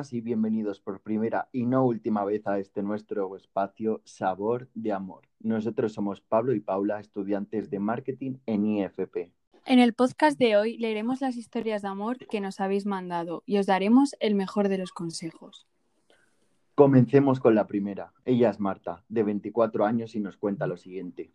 buenas y bienvenidos por primera y no última vez a este nuestro espacio Sabor de Amor. Nosotros somos Pablo y Paula, estudiantes de marketing en IFP. En el podcast de hoy leeremos las historias de amor que nos habéis mandado y os daremos el mejor de los consejos. Comencemos con la primera. Ella es Marta, de 24 años y nos cuenta lo siguiente.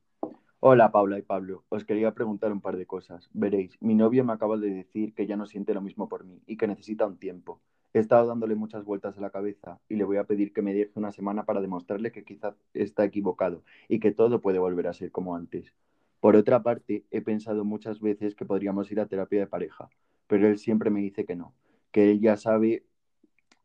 Hola Paula y Pablo, os quería preguntar un par de cosas. Veréis, mi novio me acaba de decir que ya no siente lo mismo por mí y que necesita un tiempo. He estado dándole muchas vueltas a la cabeza y le voy a pedir que me deje una semana para demostrarle que quizás está equivocado y que todo puede volver a ser como antes. Por otra parte, he pensado muchas veces que podríamos ir a terapia de pareja, pero él siempre me dice que no, que él ya sabe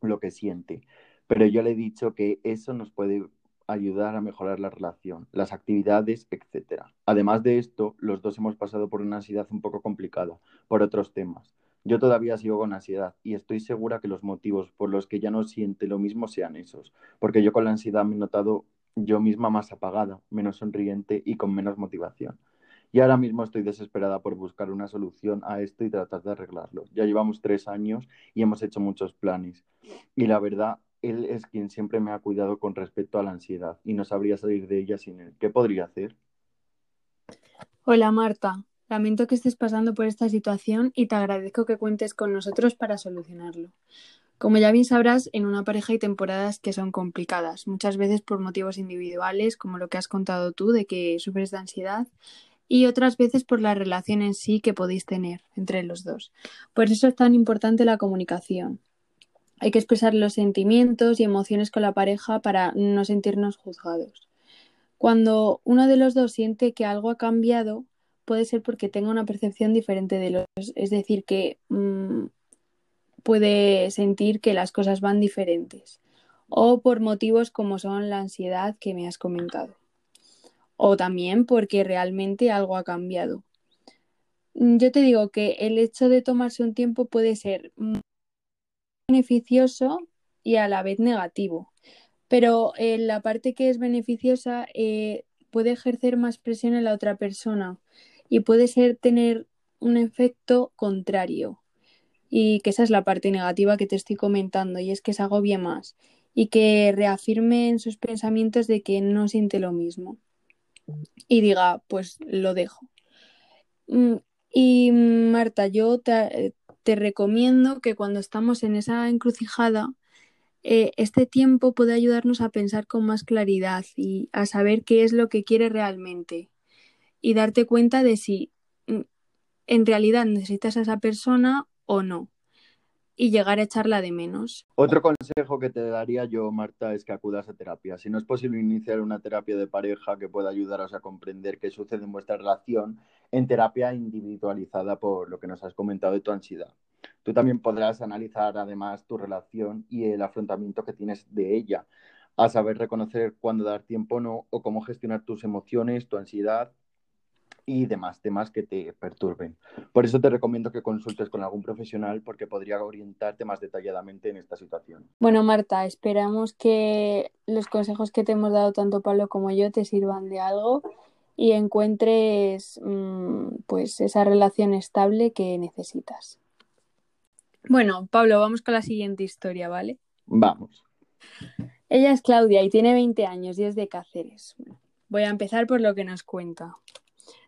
lo que siente. Pero yo le he dicho que eso nos puede ayudar a mejorar la relación, las actividades, etc. Además de esto, los dos hemos pasado por una ansiedad un poco complicada, por otros temas. Yo todavía sigo con ansiedad y estoy segura que los motivos por los que ya no siente lo mismo sean esos, porque yo con la ansiedad me he notado yo misma más apagada, menos sonriente y con menos motivación. Y ahora mismo estoy desesperada por buscar una solución a esto y tratar de arreglarlo. Ya llevamos tres años y hemos hecho muchos planes. Y la verdad, él es quien siempre me ha cuidado con respecto a la ansiedad y no sabría salir de ella sin él. ¿Qué podría hacer? Hola Marta, Lamento que estés pasando por esta situación y te agradezco que cuentes con nosotros para solucionarlo. Como ya bien sabrás, en una pareja hay temporadas que son complicadas, muchas veces por motivos individuales, como lo que has contado tú, de que sufres de ansiedad, y otras veces por la relación en sí que podéis tener entre los dos. Por eso es tan importante la comunicación. Hay que expresar los sentimientos y emociones con la pareja para no sentirnos juzgados. Cuando uno de los dos siente que algo ha cambiado, puede ser porque tenga una percepción diferente de los, es decir, que mm, puede sentir que las cosas van diferentes o por motivos como son la ansiedad que me has comentado o también porque realmente algo ha cambiado. Mm, yo te digo que el hecho de tomarse un tiempo puede ser beneficioso y a la vez negativo, pero eh, la parte que es beneficiosa eh, puede ejercer más presión en la otra persona y puede ser tener un efecto contrario. Y que esa es la parte negativa que te estoy comentando, y es que se agobie más y que reafirme en sus pensamientos de que no siente lo mismo. Y diga, pues lo dejo. Mm, y Marta, yo te, recomiendo que cuando estamos en esa encrucijada, eh, este tiempo puede ayudarnos a pensar con más claridad y a saber qué es lo que quiere realmente y darte cuenta de si mm, en realidad necesitas a esa persona o no y llegar a echarla de menos. Otro consejo que te daría yo, Marta, es que acudas a terapia. Si no es posible iniciar una terapia de pareja que pueda ayudaros a comprender qué sucede en vuestra relación, en terapia individualizada por lo que nos has comentado de tu ansiedad. Tú también podrás analizar además tu relación y el afrontamiento que tienes de ella, a saber reconocer cuándo dar tiempo o no, o cómo gestionar tus emociones, tu ansiedad y demás temas que te perturben. Por eso te recomiendo que consultes con algún profesional porque podría orientarte más detalladamente en esta situación. Bueno, Marta, esperamos que los consejos que te hemos dado tanto Pablo como yo te sirvan de algo y encuentres mm, pues esa relación estable que necesitas. Bueno, Pablo, vamos con la siguiente historia, ¿vale? Vamos. Ella es Claudia y tiene 20 años y es de Cáceres. Voy a empezar por lo que nos cuenta.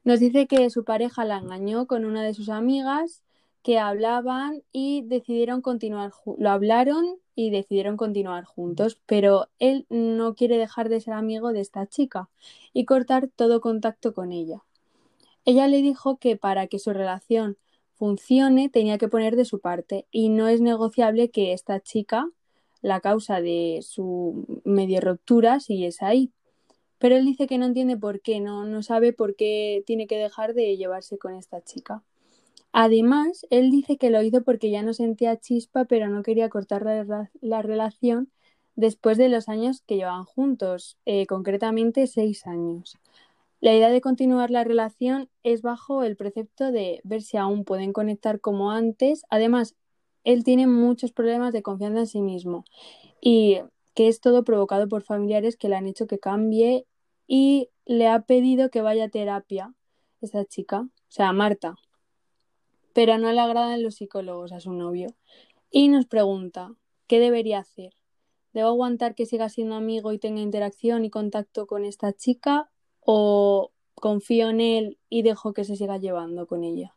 Nos dice que su pareja la engañó con una de sus amigas que hablaban y decidieron continuar, lo hablaron y decidieron continuar juntos, pero él no quiere dejar de ser amigo de esta chica y cortar todo contacto con ella. Ella le dijo que para que su relación funcione tenía que poner de su parte y no es negociable que esta chica, la causa de su medio ruptura, siguiese ahí. Pero él dice que no entiende por qué, no, no sabe por qué tiene que dejar de llevarse con esta chica. Además, él dice que lo hizo porque ya no sentía chispa, pero no quería cortar la, relación después de los años que llevan juntos, eh, concretamente seis años. La idea de continuar la relación es bajo el precepto de ver si aún pueden conectar como antes. Además, él tiene muchos problemas de confianza en sí mismo y que es todo provocado por familiares que le han hecho que cambie y le ha pedido que vaya a terapia, esa chica, o sea, Marta, pero no le agradan los psicólogos a su novio. Y nos pregunta, ¿qué debería hacer? ¿Debo aguantar que siga siendo amigo y tenga interacción y contacto con esta chica o confío en él y dejo que se siga llevando con ella?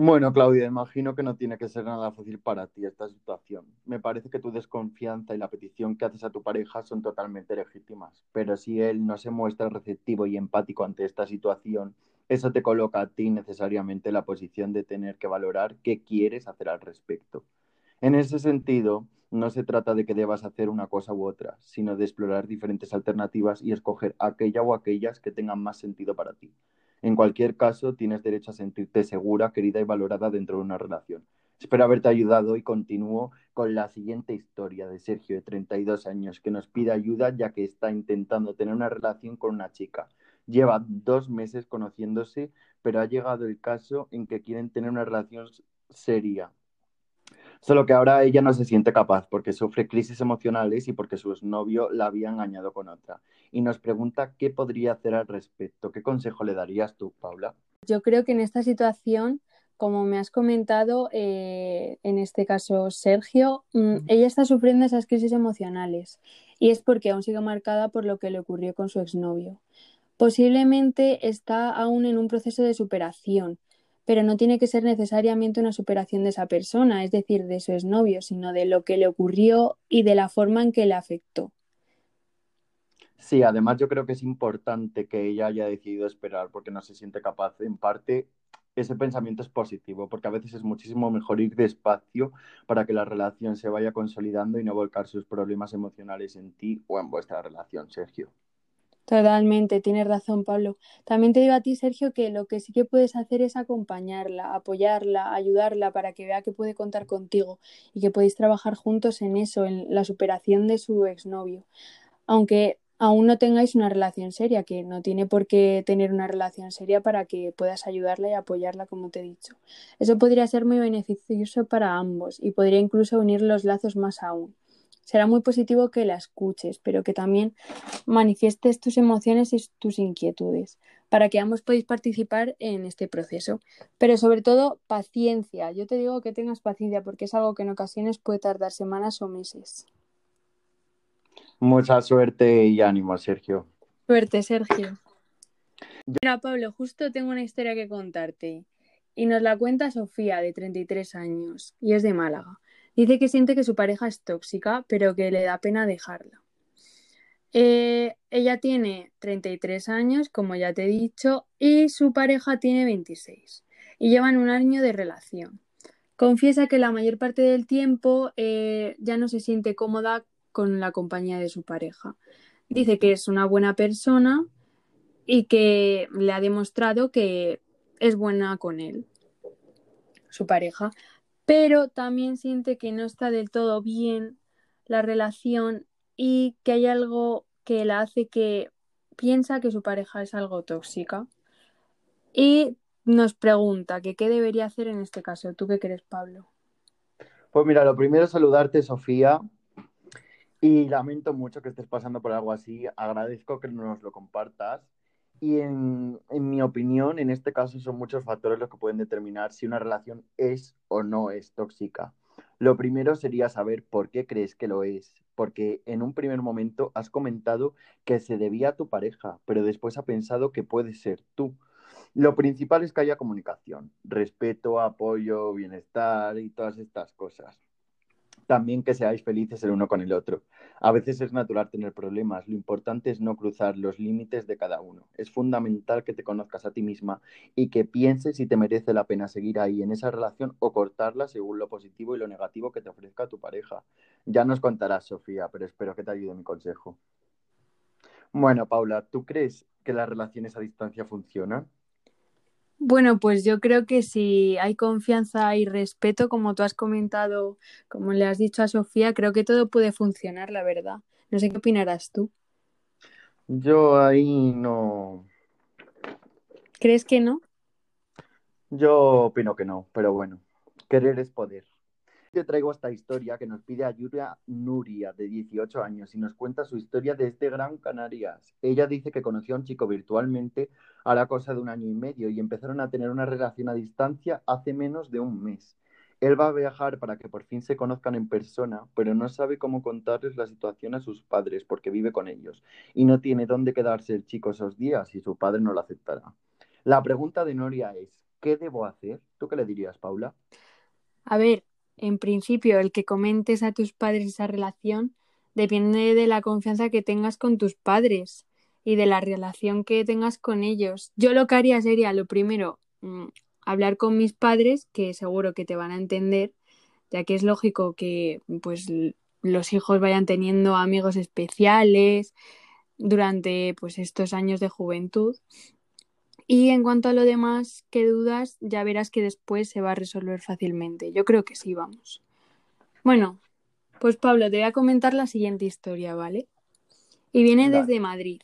Bueno, Claudia, imagino que no tiene que ser nada fácil para ti esta situación. Me parece que tu desconfianza y la petición que haces a tu pareja son totalmente legítimas, pero si él no se muestra receptivo y empático ante esta situación, eso te coloca a ti necesariamente en la posición de tener que valorar qué quieres hacer al respecto. En ese sentido, no se trata de que debas hacer una cosa u otra, sino de explorar diferentes alternativas y escoger aquella o aquellas que tengan más sentido para ti. En cualquier caso, tienes derecho a sentirte segura, querida y valorada dentro de una relación. Espero haberte ayudado y continúo con la siguiente historia de Sergio, de 32 años, que nos pide ayuda ya que está intentando tener una relación con una chica. Lleva dos meses conociéndose, pero ha llegado el caso en que quieren tener una relación seria. Solo que ahora ella no se siente capaz porque sufre crisis emocionales y porque su exnovio la había engañado con otra. Y nos pregunta qué podría hacer al respecto. ¿Qué consejo le darías tú, Paula? Yo creo que en esta situación, como me has comentado, eh, en este caso Sergio, mm, ella está sufriendo esas crisis emocionales y es porque aún sigue marcada por lo que le ocurrió con su exnovio. Posiblemente está aún en un proceso de superación pero no tiene que ser necesariamente una superación de esa persona, es decir, de su exnovio, sino de lo que le ocurrió y de la forma en que le afectó. Sí, además yo creo que es importante que ella haya decidido esperar porque no se siente capaz. En parte, ese pensamiento es positivo, porque a veces es muchísimo mejor ir despacio para que la relación se vaya consolidando y no volcar sus problemas emocionales en ti o en vuestra relación, Sergio. Totalmente, tienes razón, Pablo. También te digo a ti, Sergio, que lo que sí que puedes hacer es acompañarla, apoyarla, ayudarla para que vea que puede contar contigo y que podéis trabajar juntos en eso, en la superación de su exnovio. Aunque aún no tengáis una relación seria, que no tiene por qué tener una relación seria para que puedas ayudarla y apoyarla, como te he dicho. Eso podría ser muy beneficioso para ambos y podría incluso unir los lazos más aún será muy positivo que la escuches, pero que también manifiestes tus emociones y tus inquietudes para que ambos podáis participar en este proceso. Pero sobre todo, paciencia. Yo te digo que tengas paciencia porque es algo que en ocasiones puede tardar semanas o meses. Mucha suerte y ánimo, Sergio. Suerte, Sergio. Mira, Pablo, justo tengo una historia que contarte. Y nos la cuenta Sofía, de 33 años, y es de Málaga. Dice que siente que su pareja es tóxica, pero que le da pena dejarla. Eh, ella tiene 33 años, como ya te he dicho, y su pareja tiene 26. Y llevan un año de relación. Confiesa que la mayor parte del tiempo eh, ya no se siente cómoda con la compañía de su pareja. Dice que es una buena persona y que le ha demostrado que es buena con él, su pareja, pero también siente que no está del todo bien la relación y que hay algo que la hace que piensa que su pareja es algo tóxica. Y nos pregunta que qué debería hacer en este caso. ¿Tú qué crees, Pablo? Pues mira, lo primero es saludarte, Sofía. Y lamento mucho que estés pasando por algo así. Agradezco que nos lo compartas. Y en, mi opinión, en este caso son muchos factores los que pueden determinar si una relación es o no es tóxica. Lo primero sería saber por qué crees que lo es, porque en un primer momento has comentado que se debía a tu pareja, pero después ha pensado que puede ser tú. Lo principal es que haya comunicación, respeto, apoyo, bienestar y todas estas cosas también que seáis felices el uno con el otro. A veces es natural tener problemas, lo importante es no cruzar los límites de cada uno. Es fundamental que te conozcas a ti misma y que pienses si te merece la pena seguir ahí en esa relación o cortarla según lo positivo y lo negativo que te ofrezca tu pareja. Ya nos contarás, Sofía, pero espero que te ayude mi consejo. Bueno, Paula, ¿tú crees que las relaciones a distancia funcionan? Bueno, pues yo creo que si hay confianza y respeto, como tú has comentado, como le has dicho a Sofía, creo que todo puede funcionar, la verdad. No sé qué opinarás tú. Yo ahí no. ¿Crees que no? Yo opino que no, pero bueno, querer es poder. Te traigo esta historia que nos pide ayuda Nuria, de 18 años, y nos cuenta su historia desde Gran Canarias. Ella dice que conoció a un chico virtualmente a la cosa de un año y medio y empezaron a tener una relación a distancia hace menos de un mes. Él va a viajar para que por fin se conozcan en persona, pero no sabe cómo contarles la situación a sus padres porque vive con ellos y no tiene dónde quedarse el chico esos días y su padre no lo aceptará. La pregunta de Noria es, ¿qué debo hacer? ¿Tú qué le dirías, Paula? A ver, en principio, el que comentes a tus padres esa relación depende de la confianza que tengas con tus padres y de la relación que tengas con ellos. Yo lo que haría sería, lo primero, mm, hablar con mis padres, que seguro que te van a entender, ya que es lógico que pues los hijos vayan teniendo amigos especiales durante pues estos años de juventud. Y en cuanto a lo demás, ¿qué dudas? Ya verás que después se va a resolver fácilmente. Yo creo que sí, vamos. Bueno, pues Pablo, te voy a comentar la siguiente historia, ¿vale? Y viene desde Madrid.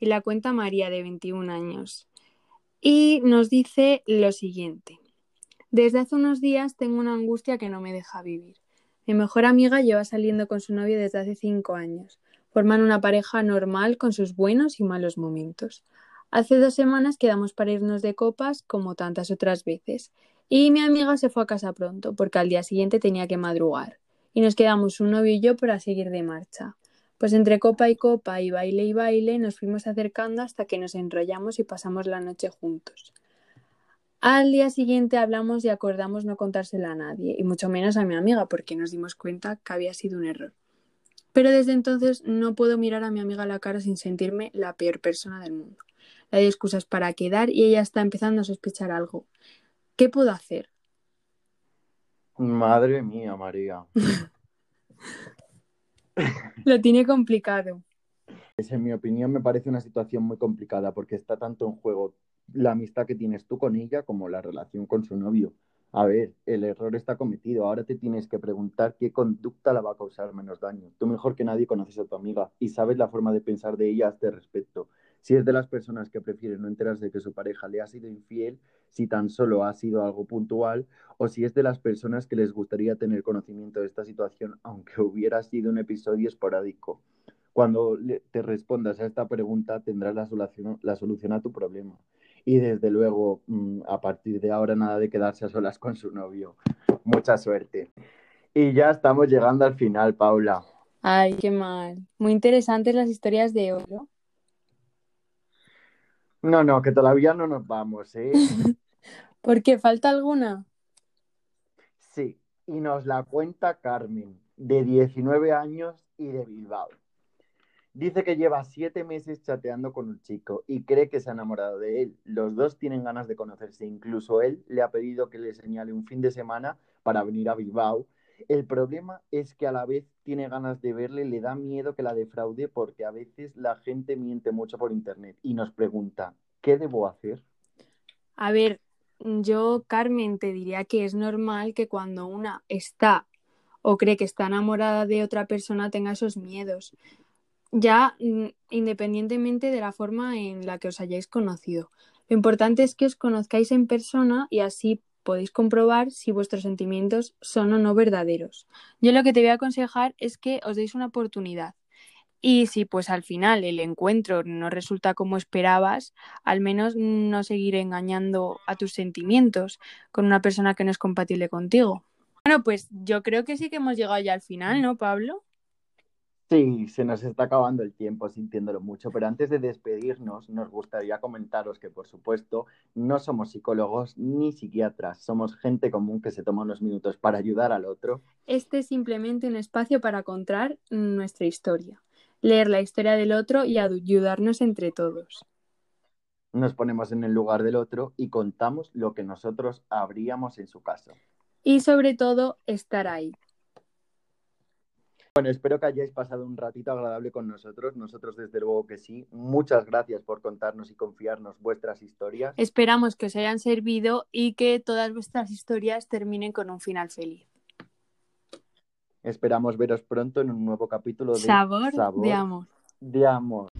Y la cuenta María, de 21 años. Y nos dice lo siguiente. Desde hace unos días tengo una angustia que no me deja vivir. Mi mejor amiga lleva saliendo con su novio desde hace cinco años. Forman una pareja normal con sus buenos y malos momentos. Hace dos semanas quedamos para irnos de copas como tantas otras veces. Y mi amiga se fue a casa pronto porque al día siguiente tenía que madrugar. Y nos quedamos un novio y yo para seguir de marcha. Pues entre copa y copa y baile y baile nos fuimos acercando hasta que nos enrollamos y pasamos la noche juntos. Al día siguiente hablamos y acordamos no contársela a nadie, y mucho menos a mi amiga, porque nos dimos cuenta que había sido un error. Pero desde entonces no puedo mirar a mi amiga a la cara sin sentirme la peor persona del mundo. Doy excusas para quedar y ella está empezando a sospechar algo. ¿Qué puedo hacer? Madre mía, María. Lo tiene complicado. En mi opinión me parece una situación muy complicada porque está tanto en juego la amistad que tienes tú con ella como la relación con su novio. A ver, el error está cometido. Ahora te tienes que preguntar qué conducta la va a causar menos daño. Tú mejor que nadie conoces a tu amiga y sabes la forma de pensar de ella a este respecto. Si es de las personas que prefieren no enterarse de que su pareja le ha sido infiel, si tan solo ha sido algo puntual, o si es de las personas que les gustaría tener conocimiento de esta situación, aunque hubiera sido un episodio esporádico. Cuando te respondas a esta pregunta, tendrás la solución, la solución a tu problema. Y desde luego, mm, a partir de ahora, nada de quedarse a solas con su novio. Mucha suerte. Y ya estamos llegando al final, Paula. Ay, qué mal. Muy interesantes las historias de oro. No, no, que todavía no nos vamos, ¿eh? ¿Por qué? ¿Falta alguna? Sí, y nos la cuenta Carmen, de 19 años y de Bilbao. Dice que lleva siete meses chateando con un chico y cree que se ha enamorado de él. Los dos tienen ganas de conocerse. Incluso él le ha pedido que le señale un fin de semana para venir a Bilbao el problema es que a la vez tiene ganas de verle, le da miedo que la defraude porque a veces la gente miente mucho por internet y nos pregunta, ¿qué debo hacer? A ver, yo, Carmen, te diría que es normal que cuando una está o cree que está enamorada de otra persona tenga esos miedos, ya mm, independientemente de la forma en la que os hayáis conocido. Lo importante es que os conozcáis en persona y así podéis comprobar si vuestros sentimientos son o no verdaderos. Yo lo que te voy a aconsejar es que os deis una oportunidad. Y si pues al final el encuentro no resulta como esperabas, al menos no seguir engañando a tus sentimientos con una persona que no es compatible contigo. Bueno, pues yo creo que sí que hemos llegado ya al final, ¿no, Pablo? Sí, se nos está acabando el tiempo sintiéndolo mucho, pero antes de despedirnos nos gustaría comentaros que, por supuesto, no somos psicólogos ni psiquiatras, somos gente común que se toma unos minutos para ayudar al otro. Este es simplemente un espacio para contar nuestra historia, leer la historia del otro y ayudarnos entre todos. Nos ponemos en el lugar del otro y contamos lo que nosotros habríamos en su caso. Y sobre todo, estar ahí, bueno, espero que hayáis pasado un ratito agradable con nosotros. Nosotros, desde luego que sí. Muchas gracias por contarnos y confiarnos vuestras historias. Esperamos que os hayan servido y que todas vuestras historias terminen con un final feliz. Esperamos veros pronto en un nuevo capítulo de Sabor, de amor. De amor.